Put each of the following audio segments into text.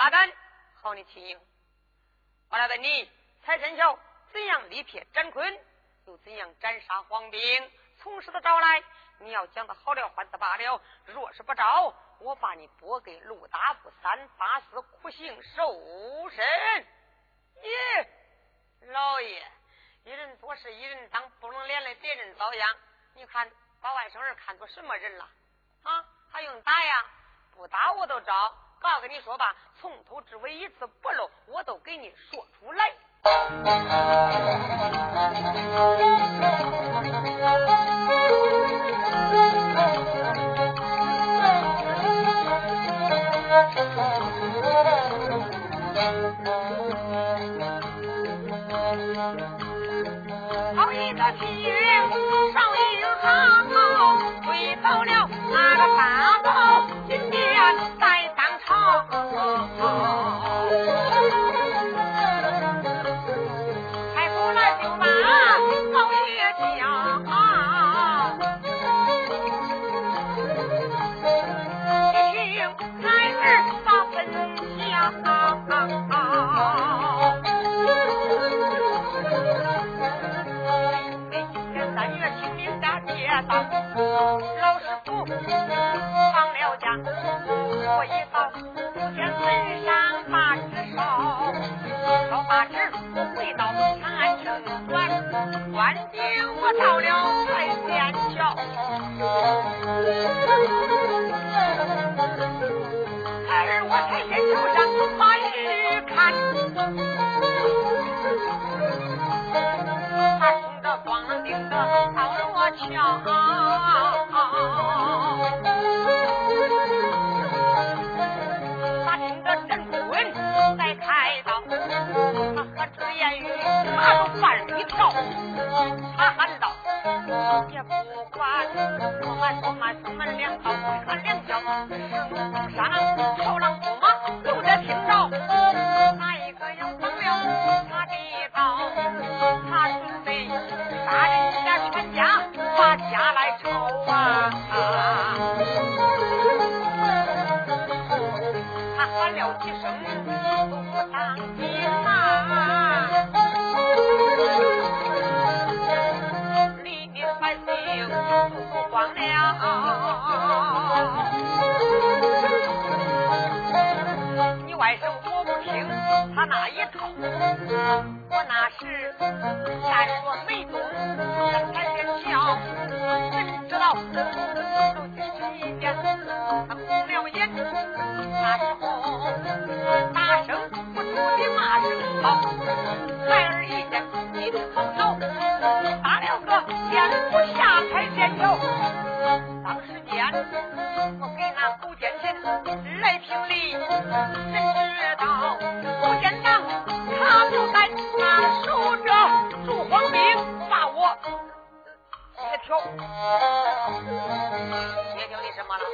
大胆，好你轻盈。我来问你，财神桥怎样力撇展坤，又怎样斩杀黄兵？从实的招来，你要讲的好了，换子罢了；若是不招，我把你拨给陆大夫三八四苦刑受审。耶，老爷，一人做事一人当，不能连累别人遭殃。你看把外甥儿看作什么人了？啊，还用打呀？不打我都招。告跟你说吧，从头至尾一字不漏，我都给你说出来。好一个情，少一行，回到了那个大，老师傅放了假，我一到烧把纸回到长安城关，关景我到了财仙桥，而我财仙桥上把雨看，他冲着光腚的到了我桥。他接条你什么了？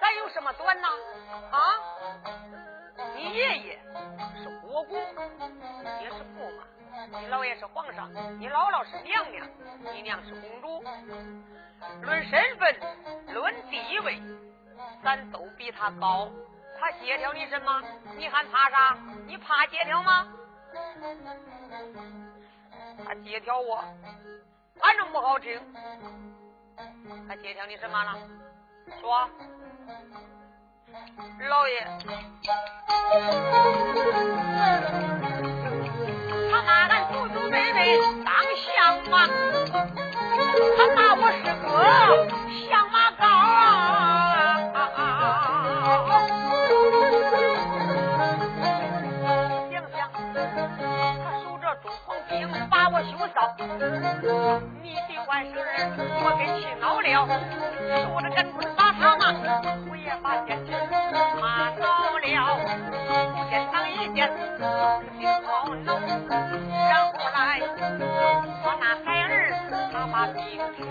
咱有什么短呢？啊？你爷爷是国公，也是驸马。你姥爷是皇上，你姥姥是娘娘，你娘是公主。论身份，论地位，咱都比他高。他协调你什么？你还怕啥？你怕协调吗？他协调我，反正不好听。他借条你什么了？说，老爷。他骂俺祖祖辈辈当相马，他骂我是个相马羔。想想他守着中皇兵，把我羞臊。你的外甥儿，我给气恼了，说着赶棍把他骂，我也把奸臣骂恼了。不见当一见，心好恼。我那孩儿，他把兵挑，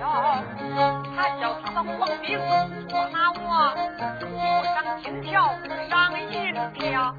他叫他的黄兵捉拿我，不上金条，上银条。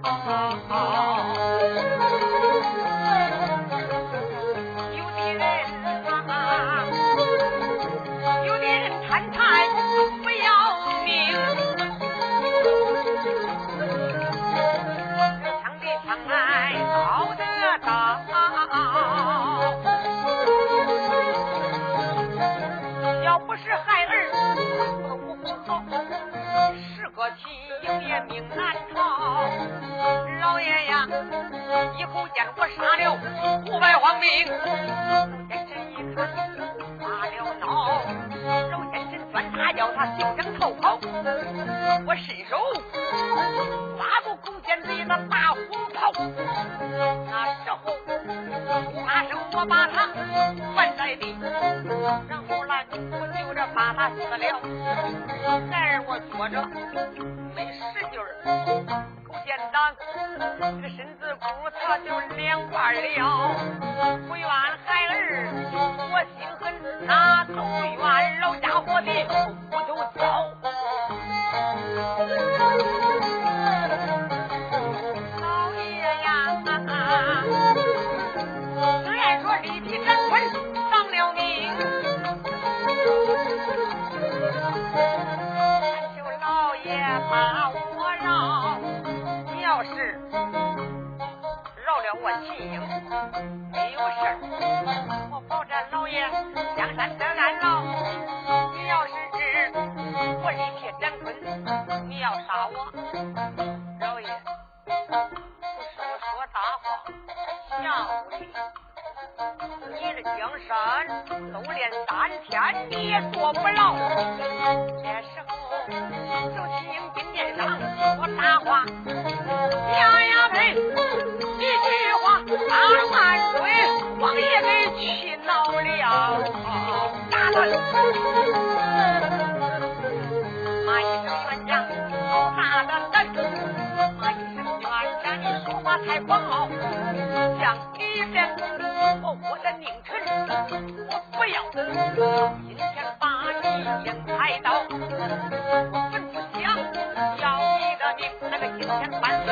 见我杀了五百皇兵。老奸臣一看发了恼，老奸臣专他叫他休想逃跑。我伸手抓住狗奸贼的大火炮，那时候发生我把他放在地，然后来我就着把他死了。然而我觉着没使劲。这个身子骨他就两半了。不怨孩儿，我心狠，那都怨老家伙的骨头糟。没有事儿，我保证老爷江山得安牢。你要是我立铁斩坤，你要杀我，老爷不是我说大话，吓唬你。你的江山都练三天，你也做不牢。这时候，就秦英金殿上说大话。呀呀呸！一句话打万岁，王爷给气恼了。打断！骂一声冤家，大胆胆！骂一声冤家，你说话太狂傲。讲一遍，我我的，我不要。今天把你先开刀，我吩咐下，要你的命，那个今天万岁。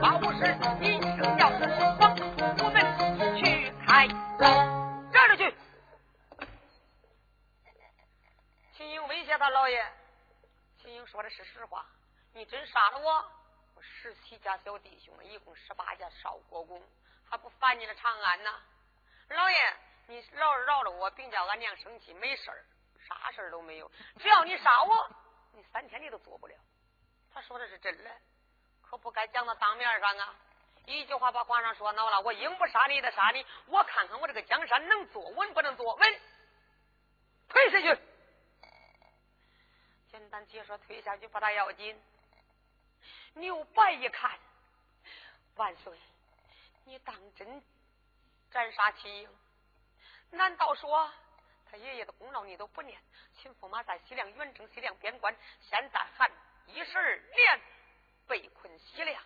八五十，一声叫，往我们去开刀，站着去。秦英威胁他老爷，秦英说的是实话，你真杀了我，我十七家小弟兄，一共十八家少国公，还不烦你的长安呢？老爷，你饶饶了我，别叫俺娘生气，没事儿，啥事儿都没有，只要你杀我，你三天你都做不了。他说的是真的。可不该讲到当面上啊！一句话把皇上说恼了。我应不杀你的杀你，我看看我这个江山能坐稳不能坐稳。退下去！简单解说，退下去不大要紧。牛白一看，万岁，你当真斩杀齐英？难道说他爷爷的功劳你都不念？秦驸马在西凉远征西凉边关，现在还一十二年。被困西凉。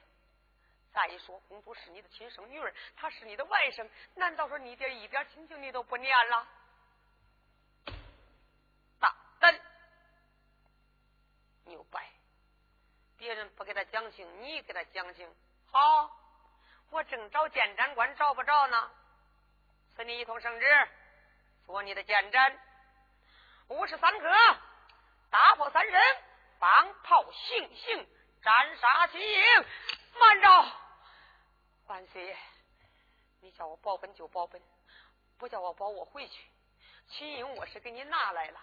再说，公主是你的亲生女儿，她是你的外甥，难道说你爹一点亲情你都不念了？大胆！牛掰！别人不给他讲情，你给他讲情。好，我正找监斩官找不着呢，赐你一通圣旨，做你的监斩。五十三颗，大炮三声，放炮行刑。斩杀秦英，慢着！万岁，你叫我保本就保本，不叫我保我回去。秦英我是给你拿来了，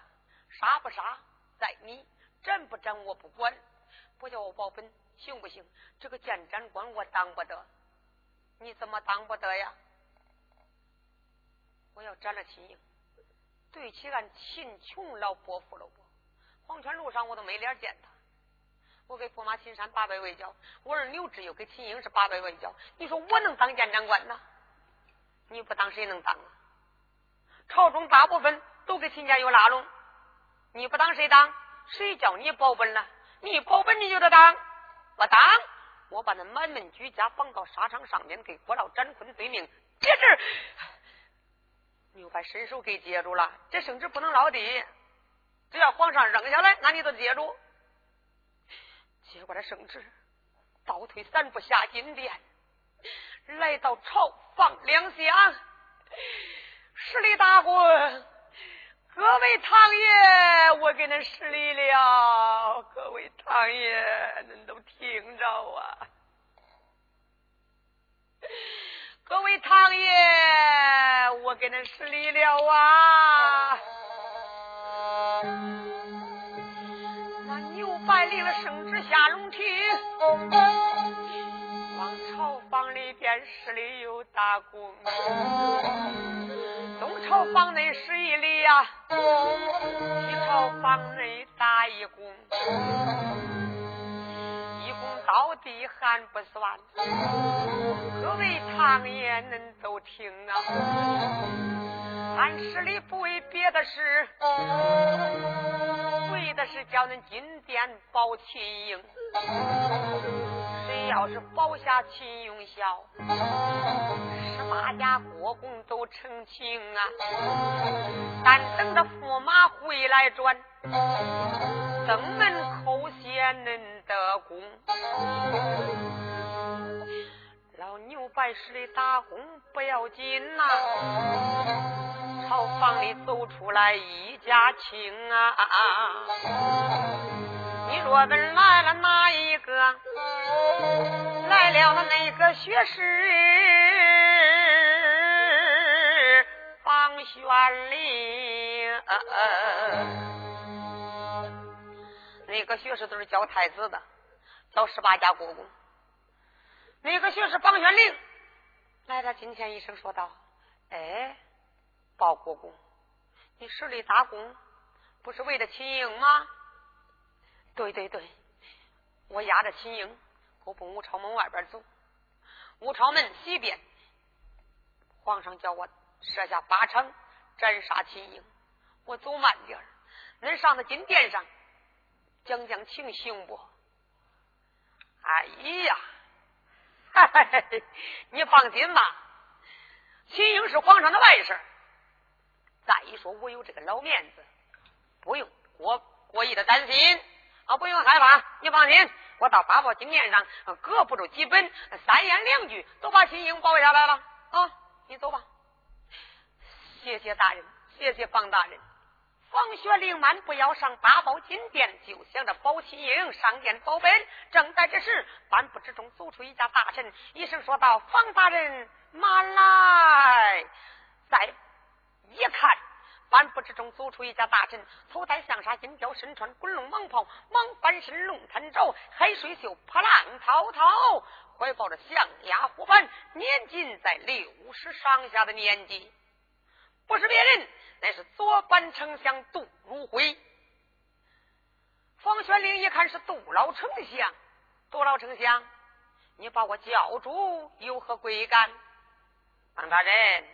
杀不杀在你，斩不斩我不管。不叫我保本行不行？这个监斩官我当不得，你怎么当不得呀？我要斩了秦英，对起俺秦琼老伯父了不？黄泉路上我都没脸见他。我给驸马秦山八百围剿，我儿刘志又给秦英是八百围剿。你说我能当监斩官呐？你不当谁能当啊？朝中大部分都给秦家有拉拢，你不当谁当？谁叫你保本了？你保本你就得当，我当我把那满门举家绑到沙场上面，给郭老斩坤罪名。这事你你又把伸手给接住了，这圣旨不能落地，只要皇上扔下来，那你都接住。接过来圣旨，倒退三步下金殿，来到朝房两厢，施礼大官，各位堂爷，我给恁施礼了。各位堂爷，恁都听着啊！各位堂爷，我给恁施礼了啊！白领了圣旨下龙庭，往朝房里边十里有大宫，东朝房内十一里呀，西朝房内打一宫，一宫到底还不算，各位常言恁都听啊。俺十里不为别的事，为的是叫恁金殿保秦营。谁要是保下秦永孝，十八家国公都成亲啊！但等着驸马回来转，登门叩谢恁的功。老牛拜师的打工不要紧呐。朝房里走出来一家亲啊！你若问来了哪一个？来了那个学士方玄龄。每个学士都是教太子的，教十八家国公。每个学士方玄龄来到近前，一声说道：“哎。”报国公，你十里大功不是为了秦英吗？对对对，我押着秦英，我奔武朝门外边走。武朝门西边，皇上叫我设下八场斩杀秦英，我走慢点儿。恁上到金殿上讲讲情行不？哎呀，你放心吧，秦英是皇上的外甥。再一说，我有这个老面子，不用过过意的担心啊，不用害怕。你放心，我到八宝金殿上，搁不住几本，三言两句都把秦英保下来了啊！你走吧。谢谢大人，谢谢方大人。王学灵满不要上八宝金殿，就想着保秦英上殿保本。正在这时，半步之中走出一家大臣，一声说道：“方大人，慢来。”在。一看，半步之中走出一家大臣，头戴象纱金雕，身穿滚龙蟒袍，蟒翻身龙探爪，海水袖破浪滔滔，怀抱着象牙虎板，年仅在六十上下的年纪，不是别人，乃是左班丞相杜如晦。方玄龄一看是杜老丞相，杜老丞相，你把我叫住有何贵干？方大人，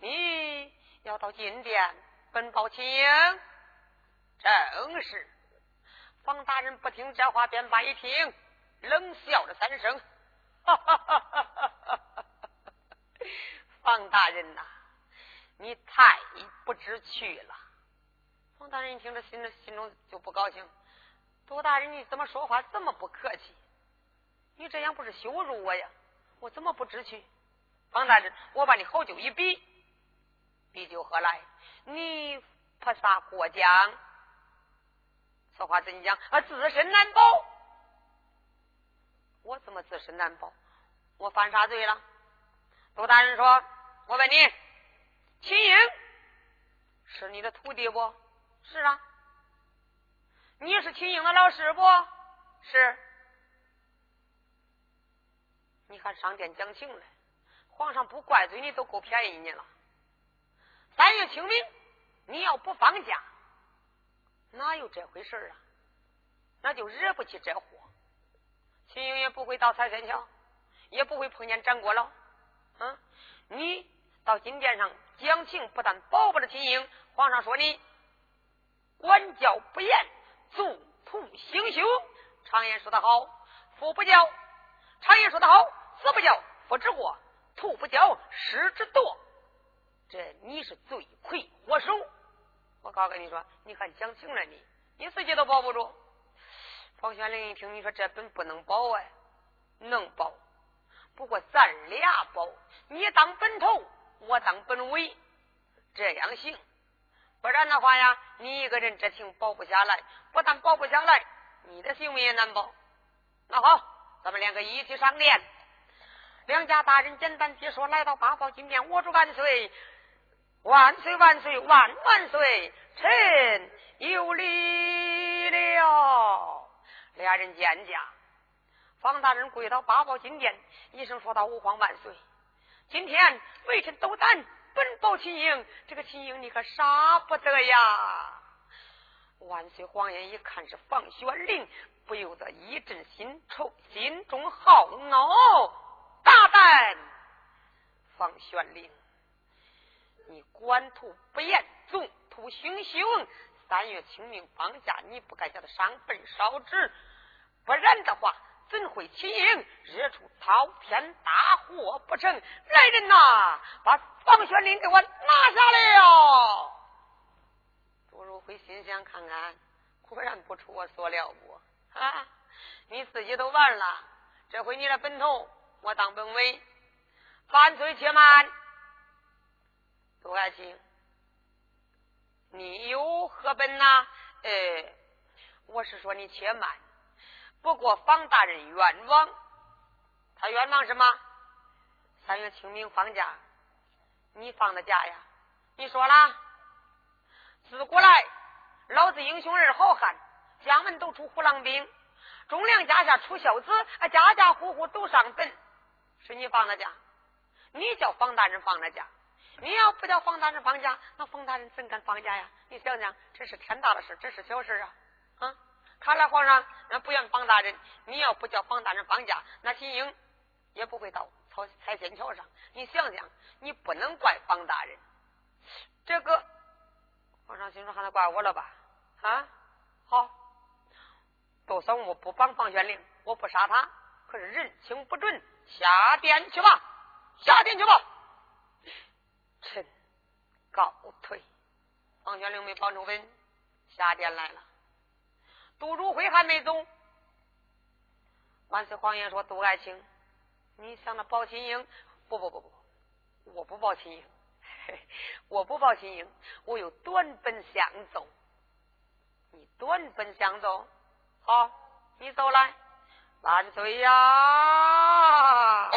你。要到金殿奔报秦英，正是。方大人不听这话，便把一听，冷笑了三声：“哈哈哈哈哈哈！方大人呐，你太不知趣了。”冯大人一听这，心里心中就不高兴。杜大人，你怎么说话这么不客气？你这样不是羞辱我呀？我怎么不知趣？冯大人，我把你好酒一比。比酒何来？你菩萨过江，此话怎讲？啊，自身难保。我怎么自身难保？我犯啥罪了？杜大人说：“我问你，秦英是你的徒弟不？是啊。你是秦英的老师不？是。你还上殿讲情来？皇上不怪罪你，都够便宜你了。”三月清明，你要不放假，哪有这回事啊？那就惹不起这祸。秦英也不会到彩天桥，也不会碰见张国老。嗯，你到金殿上讲情，不但保不了秦英，皇上说你管教不严，纵徒行凶。常言说得好，父不教；常言说得好，子不教，父之过；徒不教，师之惰。这你是罪魁祸首，我告诉你说，你还讲情了你，你自己都保不住。方玄龄一听，你说这本不能保哎，能保，不过咱俩保，你当本头，我当本委，这样行。不然的话呀，你一个人这情保不下来，不但保不下来，你的性命也难保。那好，咱们两个一起上殿。梁家大人简单解说，来到八宝金殿，我祝万岁。万岁万岁万万岁！臣有礼了。俩人见驾，方大人跪到八宝金殿，一声说道：“吾皇万岁！今天微臣斗胆奔报秦英，这个秦英你可杀不得呀！”万岁皇爷一看是房玄龄，不由得一阵心愁，心中好恼，大胆！房玄龄，你官途不严，纵图行凶。三月清明放假，你不该叫他上坟烧纸，不然的话，怎会起因惹出滔天大祸不成？来人呐，把房玄龄给我拿下来了！杜如辉心想：看看，果然不出我所料不啊！你自己都完了，这回你的本头我当本委，犯罪且慢，杜爱卿。你有何本呐？呃，我是说你且慢。不过方大人冤枉，他冤枉什么？三月清明放假，你放的假呀？你说了，自古来老子英雄儿好汉，家门都出虎狼兵，忠良家下出孝子，家家户户都上坟，是你放的假？你叫方大人放的假？你要不叫方大人放假，那方大人怎敢放假呀？你想想，这是天大的事，这是小事啊！啊，看来皇上那不愿方大人。你要不叫方大人绑架，那秦英也不会到草彩仙桥上。你想想，你不能怪方大人。这个皇上心说还能怪我了吧？啊，好，就算我不帮方玄龄，我不杀他。可是人情不准，下殿去吧，下殿去吧。臣告退。王玄龄没保住稳，下殿来了。杜如辉还没走。万岁皇爷说：“杜爱卿，你想着保秦英？不不不不，我不保秦英，我不保秦英，我有短本想走。你短本想走，好，你走来，万岁呀！”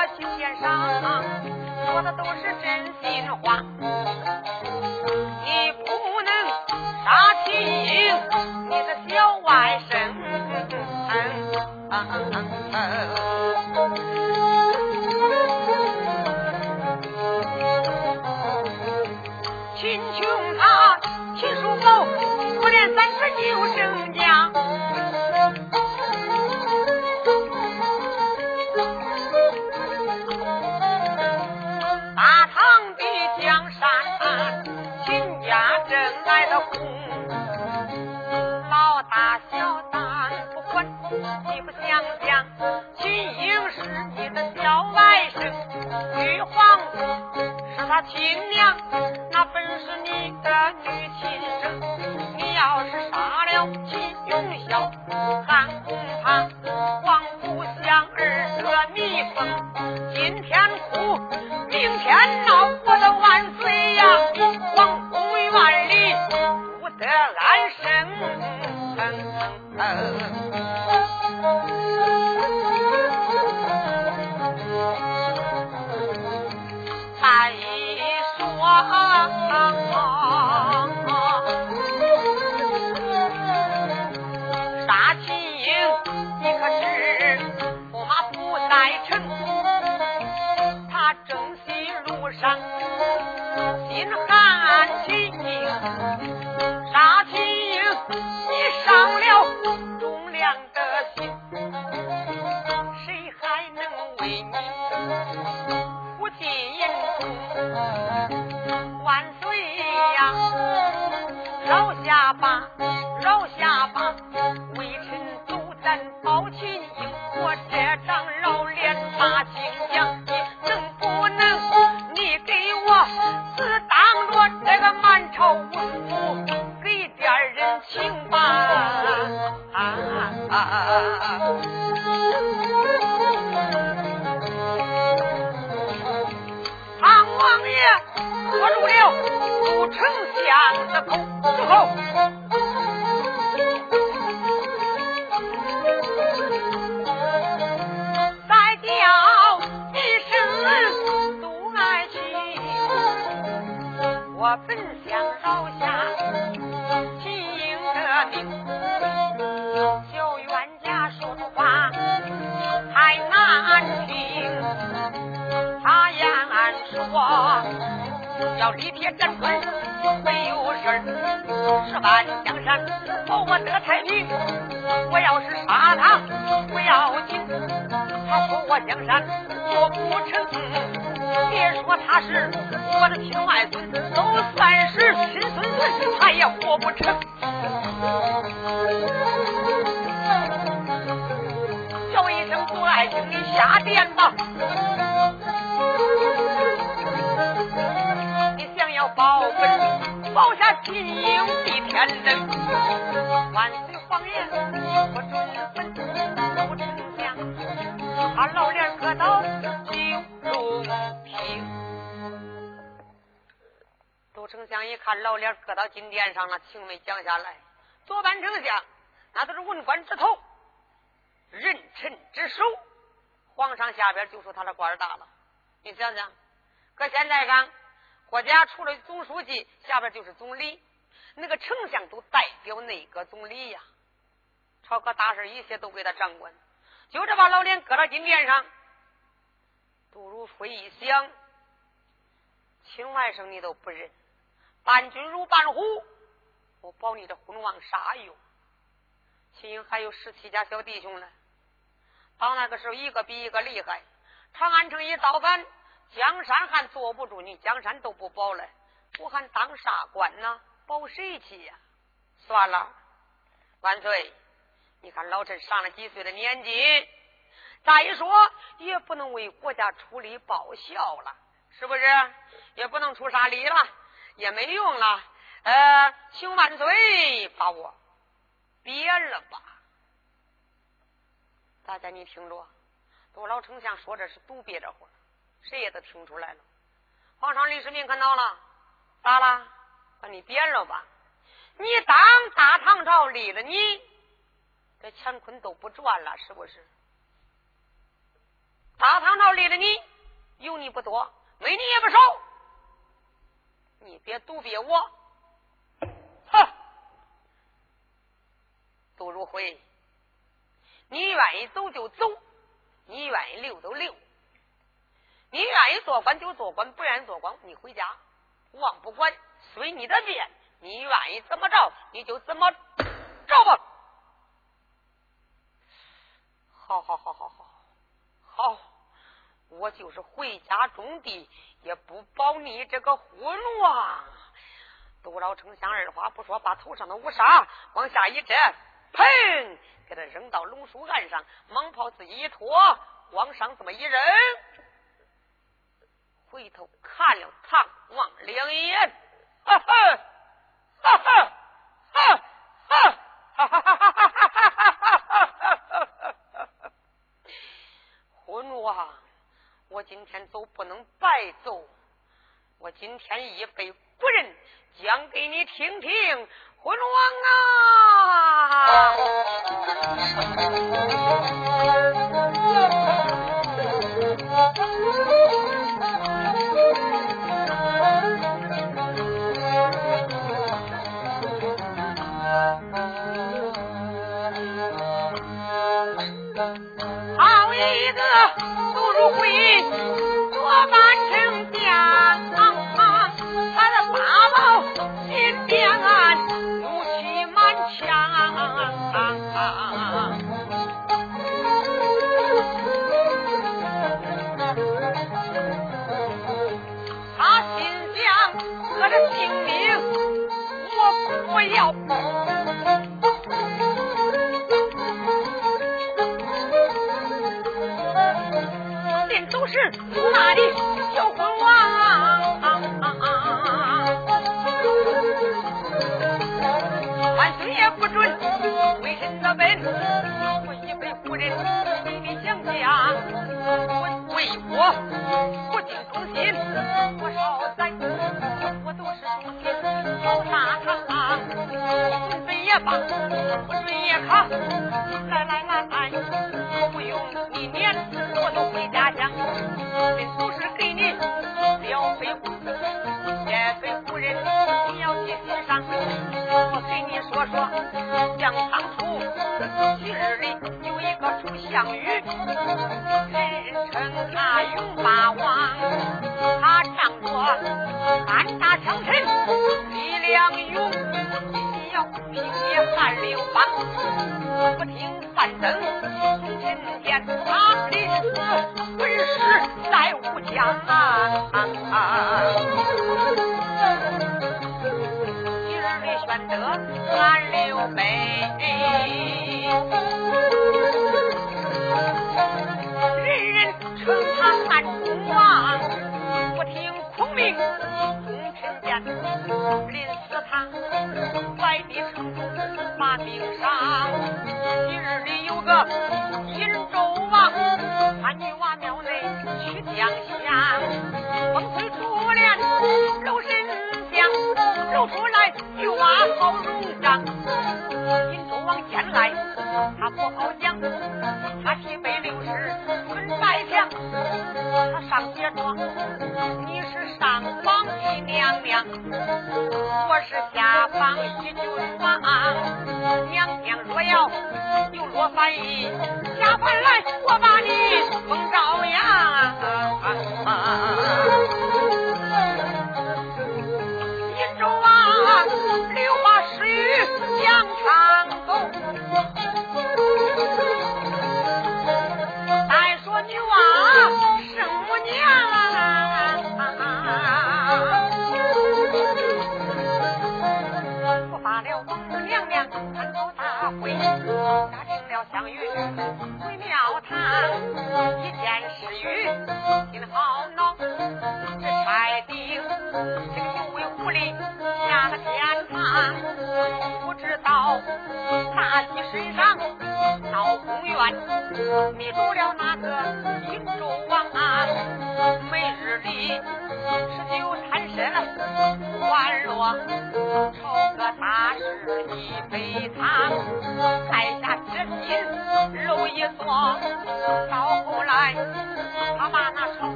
我心尖上说的都是真心话你不能杀亲你的小外甥秦琼他秦叔宝我连三尺九声本，保下金营的天人。万岁皇爷，我忠本不丞相，把老脸搁到金龙亭。杜丞相一看老脸搁到金殿上了，情没讲下来。左班丞相，那都是文官之头，人臣之首。皇上下边就说他的官大了。你想想，搁现在看，国家除了总书记，下边就是总理，那个丞相都代表内阁总理呀。朝歌大事一切都归他掌管，就这把老脸搁到金殿上。杜如晦一想，亲外甥你都不认，伴君如伴虎，我保你这昏王啥用？秦英还有十七家小弟兄呢，到那个时候一个比一个厉害。长安城一造反，江山还坐不住，你江山都不保了，我还当啥官呢？保谁去呀？算了，万岁，你看老臣上了几岁的年纪，再说也不能为国家出力报效了，是不是？也不能出啥力了，也没用了。呃，请万岁把我别了吧。大家你听着，杜老丞相说这是独别着话，谁也都听出来了。皇上李世民看到了，咋了？把你贬了吧。你当大唐朝立了你，这乾坤都不转了，是不是？大唐朝立了你，有你不多，没你也不少。你别独别我，哼！杜如晦，你愿意走就走，你愿意留就留，你愿意做官就做官，不愿意做官你回家，王不管，随你的便。你愿意怎么着，你就怎么着吧。好好好好好好，我就是回家种地，也不保你这个婚啊。杜老丞相二话不说，把头上的乌纱往下一摘，砰，给他扔到龙树岸上，蟒袍自己一脱，往上这么一扔，回头看了唐王两眼，哈哈。哈哈哈哈哈哈哈哈哈！婚王，我今天走不能白走，我今天一辈古人讲给你听听，婚王啊！不会做半成将他的大宝心变怒气满腔他心想我这性命我不要。也罢，不准也好，来来来来，不用你撵，我都回家乡，临走时给你了肺夫，叶飞夫人你要记心上，我给你说说，像当初昔日里有一个楚项羽，人人称他勇霸王，他仗着三大强臣，力量勇，你要平灭汉刘邦，不听范增今天他临死本事在吴江啊。今日里选择俺刘备。人人称他汉中王，不听孔明功臣见，临死他外地城中把命丧。今日里有个荆州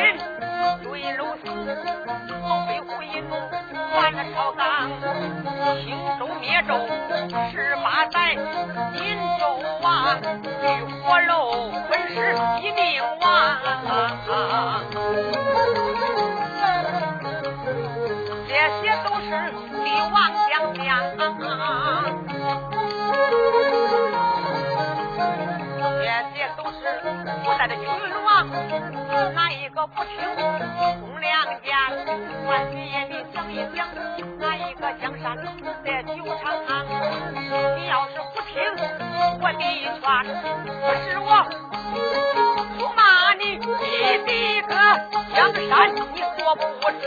人对楼死，后背虎一怒犯了朝纲，兴周灭周十八载，荆州王遇火楼本是一命亡。这些都是帝王将相，这些都是古代的君王，哪一个不听公良讲？万岁爷，你想一想，哪一个江山在酒场上？你要是不听我的劝，不是我出骂你，你的个江山你所不知。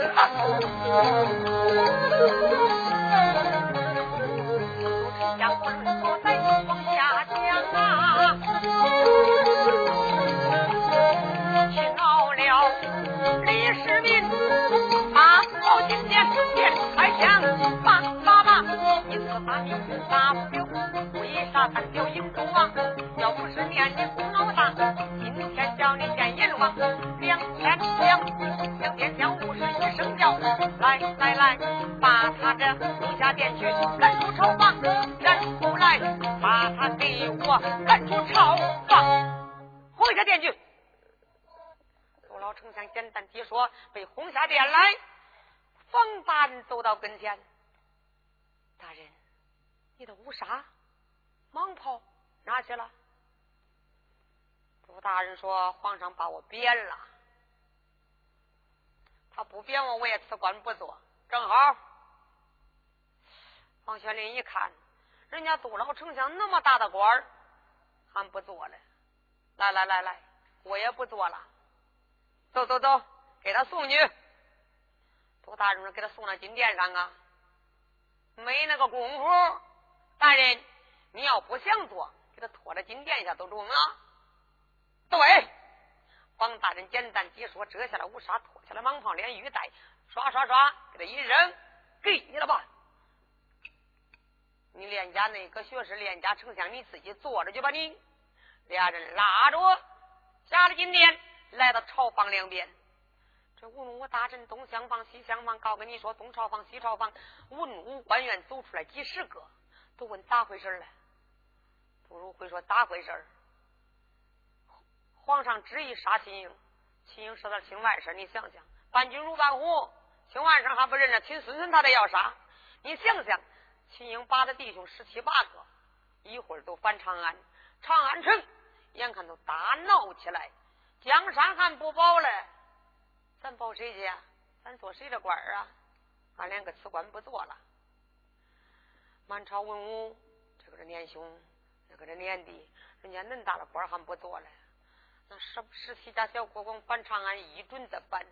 两天两两天将五十一声叫，来来来，把他这地下殿去赶出朝房，然后来把他给我赶出朝房，轰下殿去。周老丞相简单地说，被轰下殿来，冯丹走到跟前，大人，你的乌纱、蟒袍哪去了？大人说：“皇上把我贬了，他不贬我，我也辞官不做。正好。”王玄林一看，人家杜老丞相那么大的官儿，还不做了。来来来来，我也不做了。走走走，给他送去。杜大人：“给他送到金殿上啊。”没那个功夫。大人，你要不想做，给他拖到金殿下都中啊。对，王大人简单几说，遮下了乌纱，脱下了蟒袍，连玉带，刷刷刷，给他一扔，给你了吧。你练家那个学士，练家丞相，你自己坐着去吧。你俩人拉着下了金殿，来到朝房两边。这文武大臣东厢房、西厢房，告跟你说，东朝房、西朝房，文武官员走出来几十个，都问咋回事了？不如会说咋回事儿皇上执意杀秦英，秦英是他亲外甥，你想想，伴君如伴虎，亲外甥还不认着，亲孙孙他得要杀。你想想，秦英把他弟兄十七八个，一会儿都返长安，长安城眼看都大闹起来，江山还不保嘞，咱保谁去？咱做谁的官啊？俺两个辞官不做了。满朝文武，这个是年兄，那个是年弟，人家恁大的官还不做嘞。那十十七家小国公返长安，一准的办。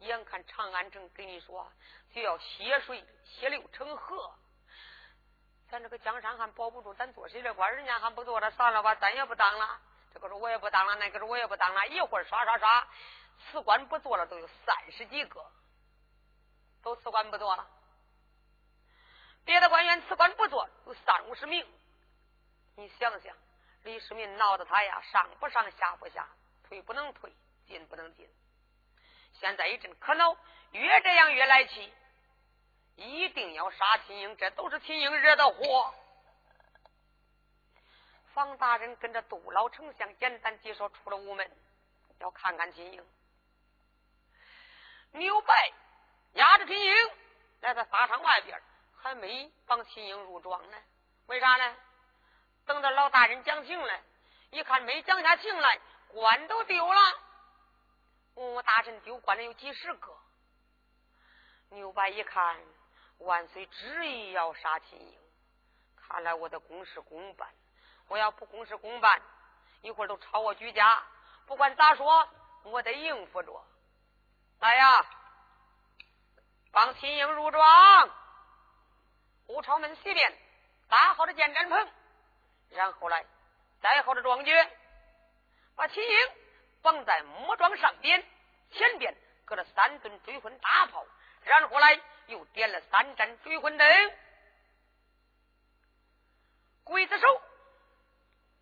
眼看长安城跟你说就要血水血流成河，咱这个江山还保不住，咱做谁的官？人家还不做了，算了吧，咱也不当了。这个说我也不当了，那个说我也不当了。一会儿刷刷刷，辞官不做了，都有三十几个，都辞官不做了。别的官员辞官不做，有三五十名。你想想。李世民闹得他呀，上不上下不下，退不能退，进不能进。现在一阵可恼，越这样越来气，一定要杀秦英，这都是秦英惹的祸。方大人跟着杜老丞相简单介绍出了屋门，要看看秦英。牛拜押着秦英来到法场外边，还没帮秦英入庄呢。为啥呢？等到老大人讲情来，一看没讲下情来，官都丢了。我大臣丢官的有几十个。牛白一看，万岁执意要杀秦英，看来我的公事公办。我要不公事公办，一会儿都抄我居家。不管咋说，我得应付着。来呀，帮秦英入庄，武朝门西边搭好的建毡棚。然后来带好的庄爵，把秦英绑在木桩上边，前边搁了三吨追魂大炮，然后来又点了三盏追魂灯。刽子手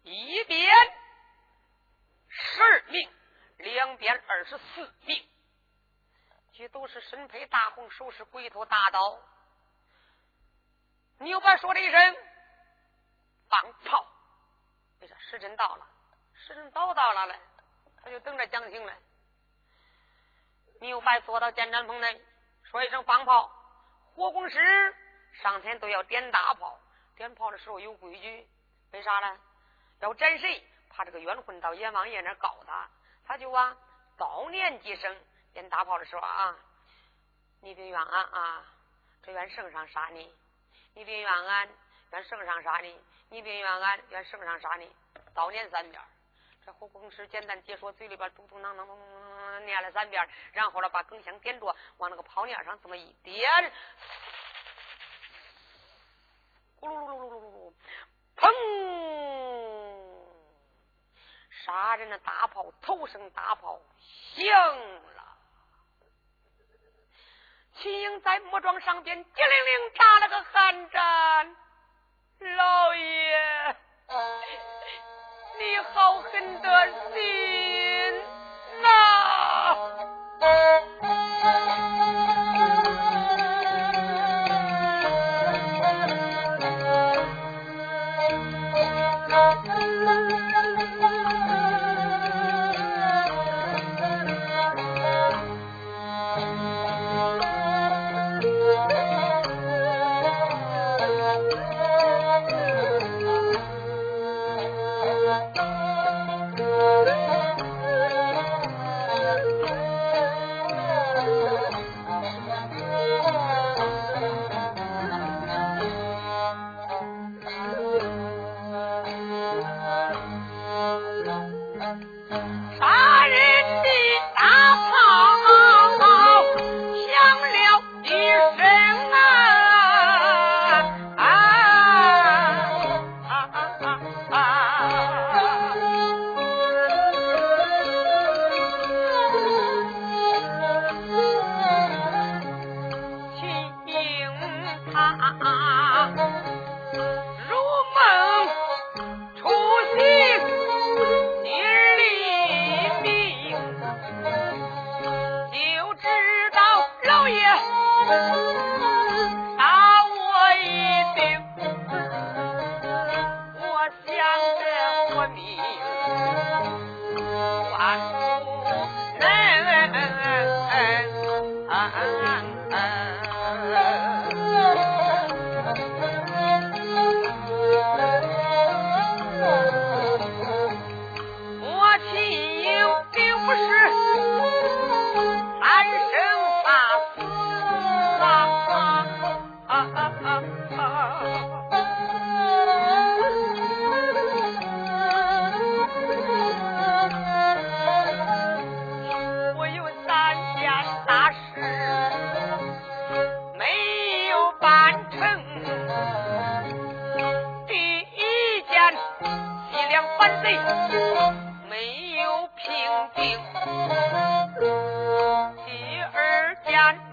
一边十二名，两边二十四名，这都是身披大红，手持鬼头大刀。牛白说了一声。放炮！你说时辰到了，时辰早到了嘞，他就等着讲情嘞。牛白坐到监斩棚内，说一声放炮。火攻师上天都要点大炮，点炮的时候有规矩，为啥呢？要斩谁，怕这个冤魂到阎王爷那告他，他就啊高念几声。点大炮的时候啊，你别怨俺啊，这怨圣上杀你，你别怨俺。怨圣上杀你，你别怨俺；愿圣上杀你，早念三遍。这火公师简单解说，嘴里边嘟嘟囔囔念了三遍，然后了把更香点着，往那个炮面上这么一点，咕噜噜噜噜噜噜噜，砰！杀人的大炮，头声大炮响了。秦英在木桩上边，机灵灵打了个寒战。老爷，你好狠的心呐！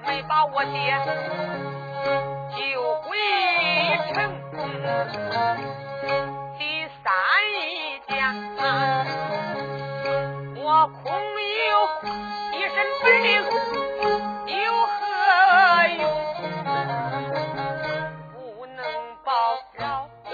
没把我爹救回成功第三一件我空有一身本领有何用？不能保老爹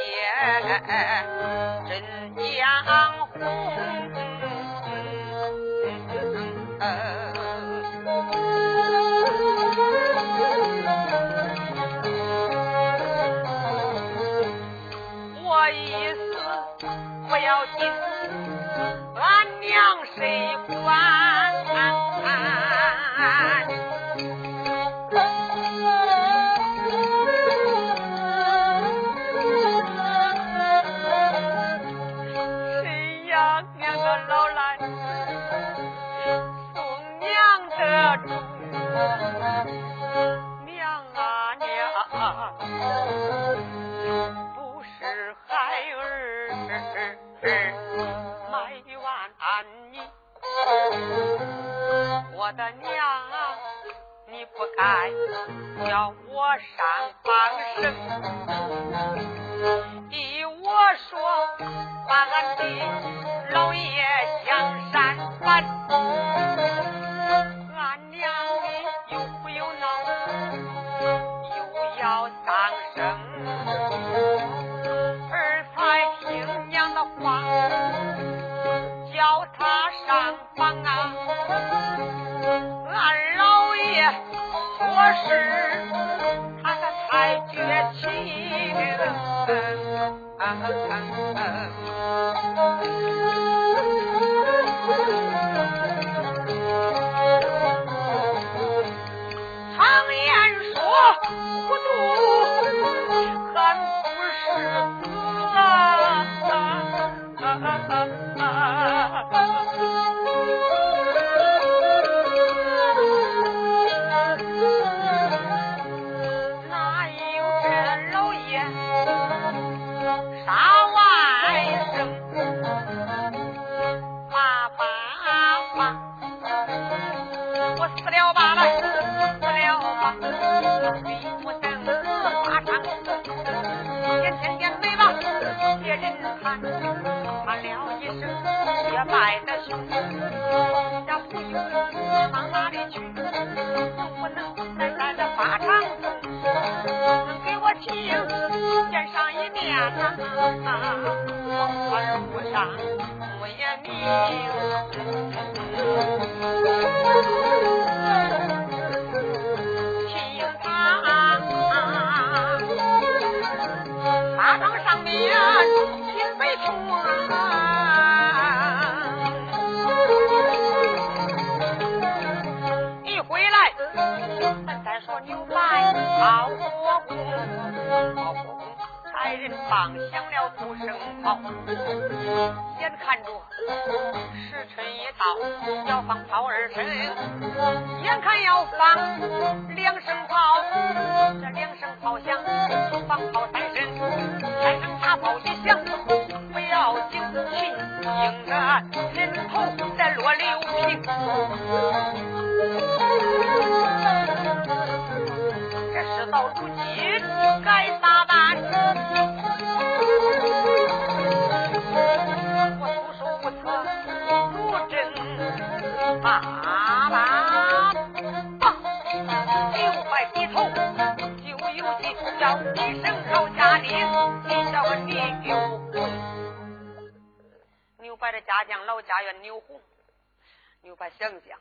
是。时辰一到，要放炮二声，眼看要放两声炮，这两声炮响，放炮三声，三声大炮一响，不要紧，秦英的人头在落六平。这事到如今该咋办？把这家将老家园牛红，牛白想想，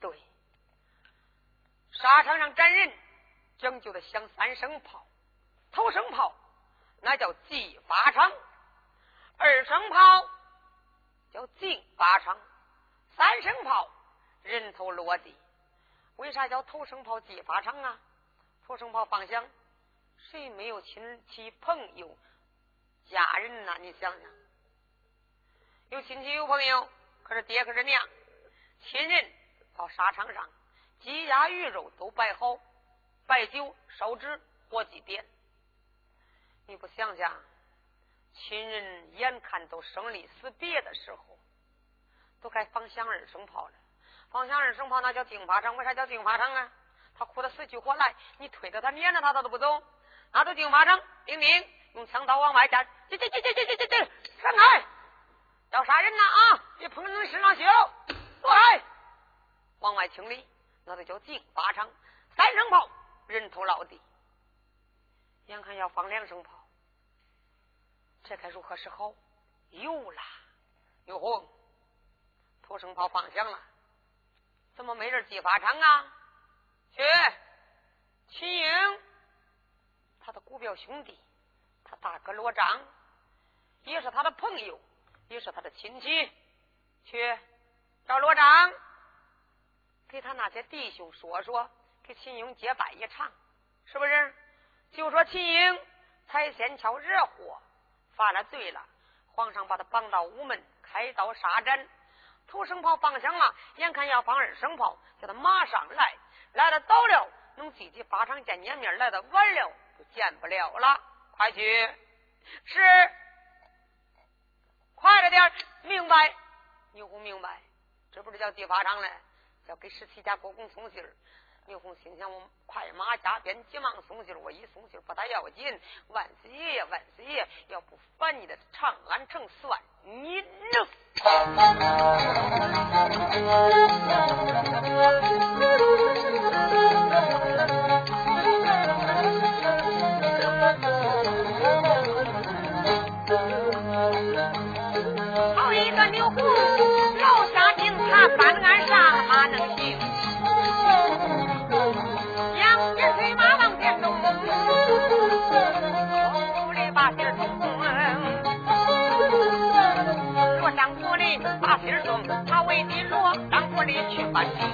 对，沙场上斩人。讲究的响三声炮，头声炮那叫击发场，二声炮叫进发场，三声炮人头落地。为啥叫头声炮击发场啊？头声炮放响，谁没有亲戚朋友、家人呐？你想想，有亲戚有朋友，可是爹可是娘，亲人到沙场上，鸡鸭鱼肉都摆好。摆酒、烧纸、火祭奠，你不想想，亲人眼看都生离死别的时候，都该放响二声炮了。放响二声炮，那叫定发场。为啥叫定发场啊？他哭得死去活来，你推着他撵着他，他都不走。那都定发场，兵兵用枪刀往外架，这这这这这这这这，闪开！要杀人呐啊！别碰人身上血，躲开！往外清理，那就叫定发场。三声炮。人头落地，眼看要放两声炮，这该如何是好？有了，有红，头声炮放响了，怎么没人击发场啊？去，秦英，他的姑表兄弟，他大哥罗章，也是他的朋友，也是他的亲戚，去找罗章，给他那些弟兄说说。给秦英结拜一场，是不是？就说秦英踩仙桥惹祸，犯了罪了，皇上把他绑到午门，开刀杀斩。头声炮放响了，眼看要放二声炮，叫他马上来。来的早了，能自己发场见见面；来的晚了，就见不了了。快去！是，快了点明白？你不明白，这不是叫地法场嘞，要给十七家国公送信儿。牛红心想：我快马加鞭，急忙送信儿我一送信儿不大要紧。万岁爷爷，万岁爷，要不烦你的长安城算你能。去完成。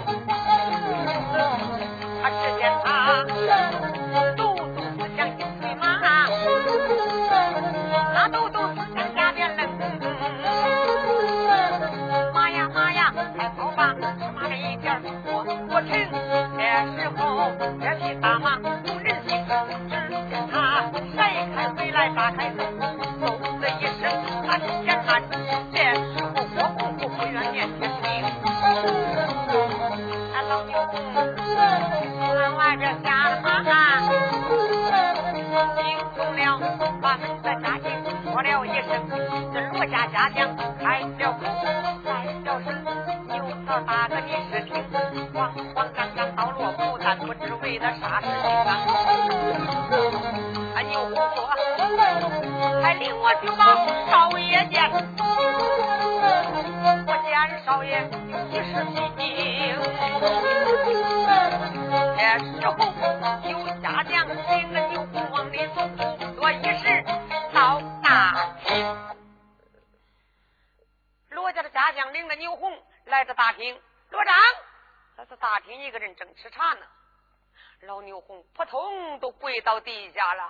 老牛红扑通都跪到地下了，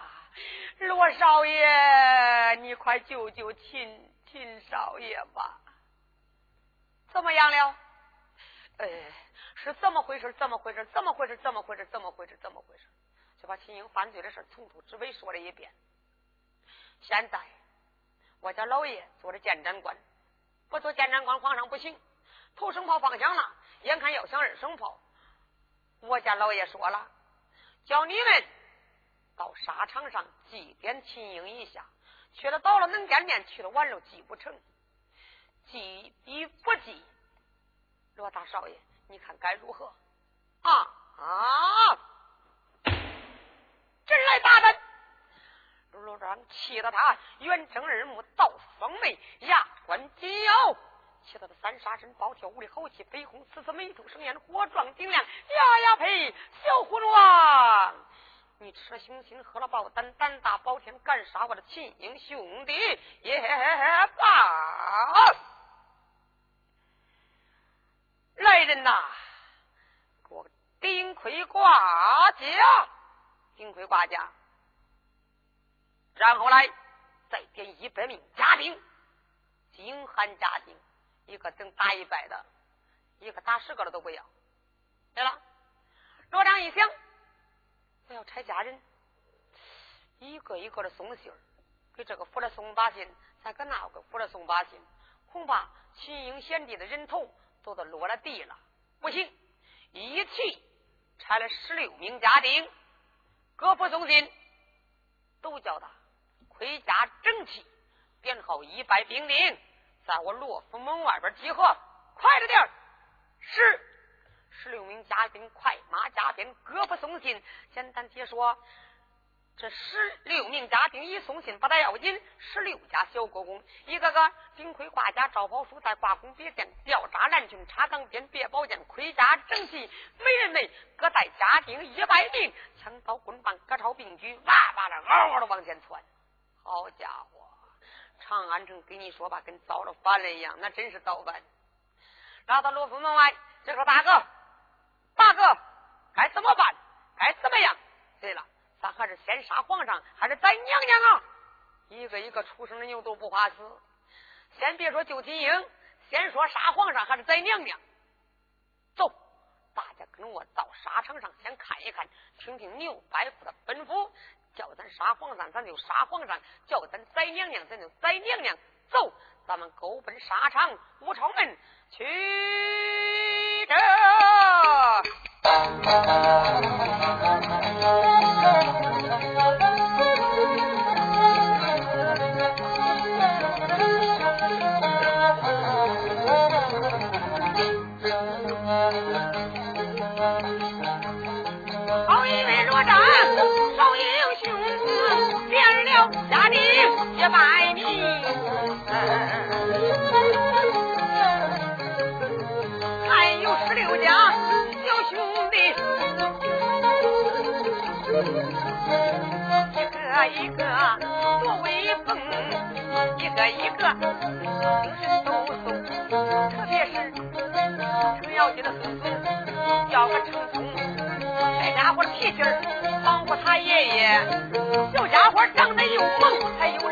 罗少爷，你快救救秦秦少爷吧！怎么样了？哎，是怎么回事？怎么回事？怎么回事？怎么回事？怎么回事？怎么回事？就把秦英犯罪的事从头至尾说了一遍。现在我家老爷做着监斩官，不做监斩官，皇上不行。头声炮放响了，眼看要响二声炮，我家老爷说了，叫你们。到沙场上祭奠秦英一下，去了到了能见面，去了晚了祭不成，祭与不祭，罗大少爷，你看该如何？啊啊！真来大胆！罗庄气得他圆睁二目，倒双眉，牙关紧咬，气得他三杀身暴跳，无力吼气，绯红呲呲，眉头生烟，火壮顶亮，呀呀呸！小葫芦啊！你吃了星星，喝了豹胆，胆大包天，敢杀我的亲英兄弟也罢！来人呐，给我顶盔挂甲，顶盔挂甲，然后来再点一百名家丁，精悍家丁，一个等打一百的，一个打十个的都不要。对了，罗章一想。我要差家人，一个一个的送信儿，给这个府来送把信，再给那个府来送把信，恐怕秦英贤弟的人头都得落了地了。不行，一气差了十六名家丁，各府送信，都叫他盔甲整齐，编号一百兵丁，在我罗府门外边集合，快着点儿，是。十六名家丁快马加鞭，各不送信。简单解说，这十六名家丁一送信不大要紧，十六家小国公一个个顶盔挂甲，罩袍书带挂弓别箭，吊扎蓝裙，插钢鞭，别宝剑，盔甲整齐。每人内各带家丁一百名，枪刀棍棒各朝并举，哇哇的嗷嗷的往前窜。好家伙，长安城跟你说吧，跟遭了反了一样，那真是造反。来到罗府门外，这个大哥。大哥，该怎么办？该怎么样？对了，咱还是先杀皇上，还是宰娘娘啊？一个一个出生的牛都不怕死。先别说救金英，先说杀皇上还是宰娘娘。走，大家跟我到沙场上先看一看，听听牛百夫的吩咐。叫咱杀皇上，咱就杀皇上；叫咱宰娘娘，咱就宰娘娘。走，咱们狗奔沙场武朝门去。好一百名，还有十六家小兄弟。一个一个多威风，一个一个精神抖擞，特别是程咬金的孙子叫个程松，这家伙的脾气儿仿佛他爷爷，小家伙长得又萌还又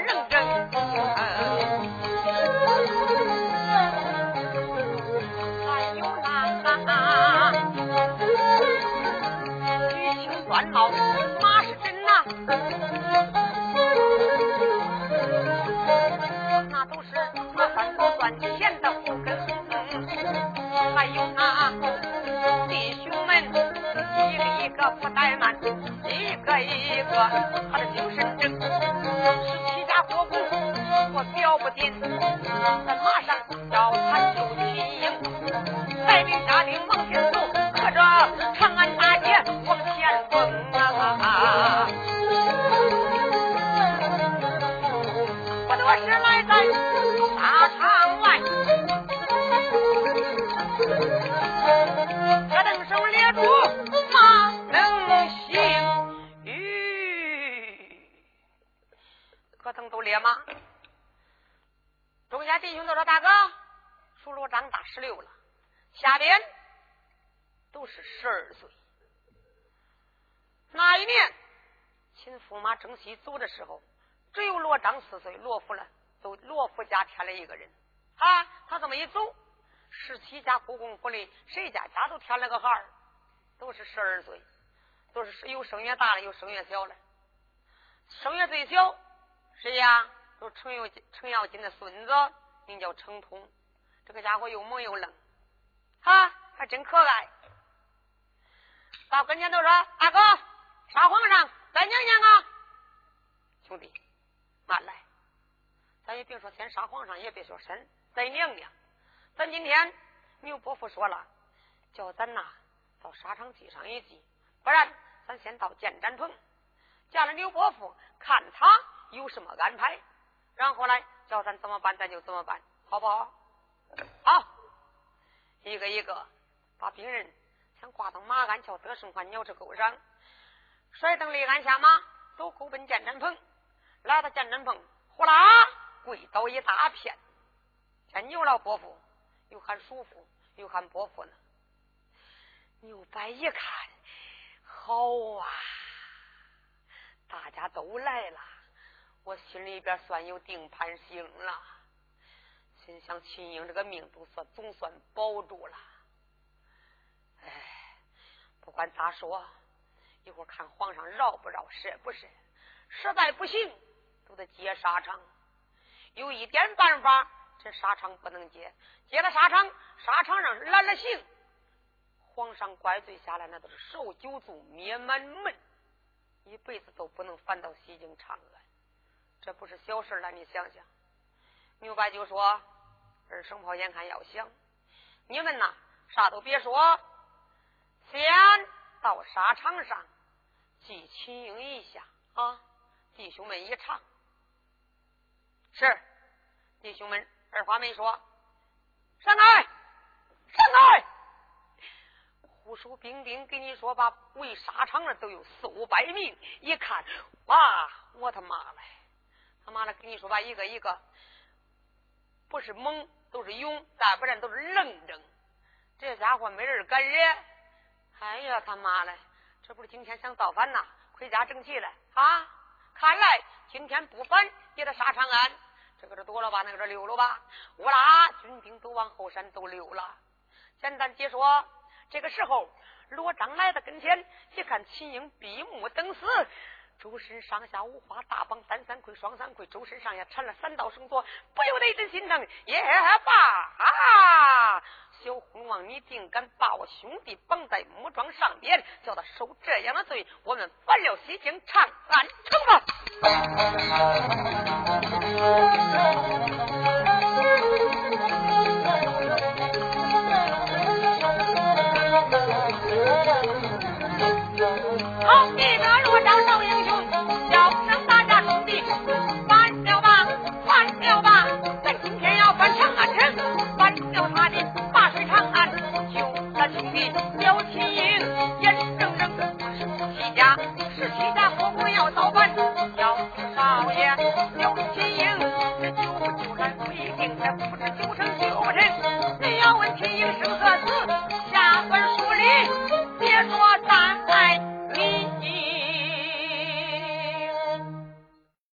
个一个，他的精神下边都是十二岁。那一年秦驸马正西走的时候，只有罗章四岁，罗福了，都罗福家添了一个人啊。他这么一走，十七家故宫府里谁家家都添了个孩儿，都是十二岁，都是有生越大的，有生越小的。生越最小谁呀？都程咬金程咬金的孙子，名叫程通。这个家伙又萌又愣，哈，还真可爱。到跟前都说：“大哥，杀皇上，再娘娘啊！”兄弟，慢来，咱也别说先杀皇上，也别说神，再娘娘。咱今天牛伯父说了，叫咱呐到沙场记上一记，不然咱先到建斩棚，见了牛伯父，看他有什么安排，然后来叫咱怎么办，咱就怎么办，好不好？好，一个一个把兵人。先挂到马鞍桥德胜环鸟翅沟上，甩灯立鞍下马，都勾奔见真棚。来到见真棚，呼啦跪倒一大片。见牛老伯父，又喊叔父，又喊伯父呢。牛白一看，好啊，大家都来了，我心里边算有定盘星了。心想秦英这个命都算总算保住了。哎，不管咋说，一会儿看皇上饶不饶，赦不赦。实在不行，都得接沙场。有一点办法，这沙场不能接，接了沙场，沙场上拦了刑，皇上怪罪下来，那都是受九族灭满门，一辈子都不能返到西京长安。这不是小事了，你想想。牛白就说：“二声炮眼看要响，你们呐，啥都别说。”先到沙场上祭秦英一下啊！弟兄们一唱，是弟兄们二话没说，上来上来！护守兵丁给你说吧，围沙场的都有四五百名，一看哇，我他妈嘞，他妈的跟你说吧，一个一个不是猛都是勇，再不然都是愣怔，这家伙没人敢惹。哎呀，他妈的！这不是今天想造反呐？回家整齐了啊！看来今天不反也得杀长安。这个是躲了吧？那个是溜了吧？乌拉！军兵都往后山都溜了。简单解说，这个时候罗章来到跟前，一看秦英闭目等死。周身上下五花大绑单三盔双三盔，周身上下缠了三道绳索，不由得一阵心疼。耶爸啊！小昏王，你竟敢把我兄弟绑在木桩上边，叫他受这样的罪？我们反了西京长安城吧！不知救成救人，你要问秦英生何子？